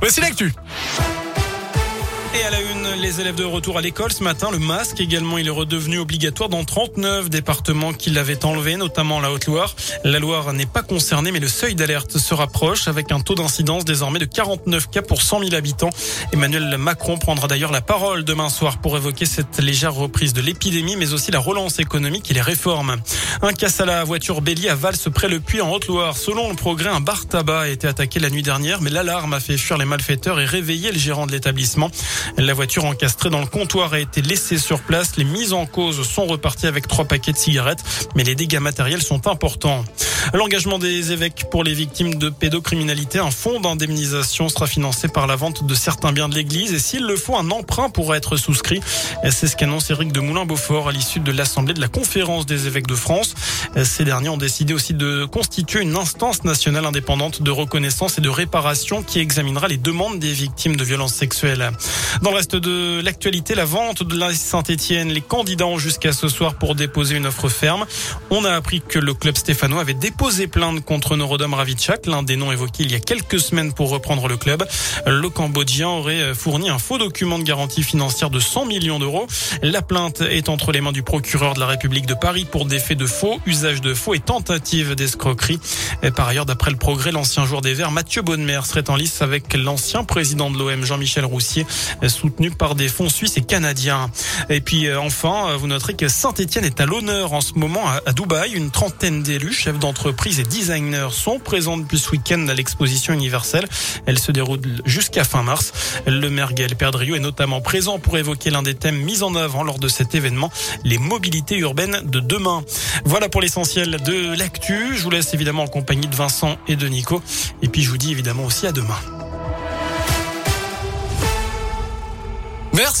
Voici l'actu. Et les élèves de retour à l'école ce matin, le masque également, il est redevenu obligatoire dans 39 départements qui l'avaient enlevé, notamment la Haute-Loire. La Loire n'est pas concernée, mais le seuil d'alerte se rapproche avec un taux d'incidence désormais de 49 cas pour 100 000 habitants. Emmanuel Macron prendra d'ailleurs la parole demain soir pour évoquer cette légère reprise de l'épidémie, mais aussi la relance économique et les réformes. Un casse à la voiture bélier à Vals près le Puy en Haute-Loire. Selon le progrès, un bar tabac a été attaqué la nuit dernière, mais l'alarme a fait fuir les malfaiteurs et réveillé le gérant de l'établissement. La voiture encastrée dans le comptoir a été laissée sur place. Les mises en cause sont reparties avec trois paquets de cigarettes, mais les dégâts matériels sont importants. L'engagement des évêques pour les victimes de pédocriminalité, un fonds d'indemnisation sera financé par la vente de certains biens de l'Église et s'il le faut, un emprunt pourra être souscrit. C'est ce qu'annonce Éric de Moulin-Beaufort à l'issue de l'Assemblée de la Conférence des évêques de France. Ces derniers ont décidé aussi de constituer une instance nationale indépendante de reconnaissance et de réparation qui examinera les demandes des victimes de violences sexuelles. Dans le reste de l'actualité, la vente de la Saint-Etienne, les candidats ont jusqu'à ce soir pour déposer une offre ferme. On a appris que le club stéphanois avait déposé plainte contre Norodom Ravitchak, l'un des noms évoqués il y a quelques semaines pour reprendre le club. Le Cambodgien aurait fourni un faux document de garantie financière de 100 millions d'euros. La plainte est entre les mains du procureur de la République de Paris pour des faits de faux, usage de faux et tentative d'escroquerie. Par ailleurs, d'après le progrès, l'ancien joueur des Verts, Mathieu Bonnemer, serait en lice avec l'ancien président de l'OM, Jean-Michel Roussier, soutenu par des fonds suisses et canadiens. Et puis enfin, vous noterez que Saint-Etienne est à l'honneur en ce moment à Dubaï. Une trentaine d'élus, chefs d'entreprise et designers sont présents depuis ce week-end à l'exposition universelle. Elle se déroule jusqu'à fin mars. Le maire Gaël Perdriau est notamment présent pour évoquer l'un des thèmes mis en avant lors de cet événement, les mobilités urbaines de demain. Voilà pour l'essentiel de l'actu. Je vous laisse évidemment en compagnie de Vincent et de Nico. Et puis je vous dis évidemment aussi à demain. Merci.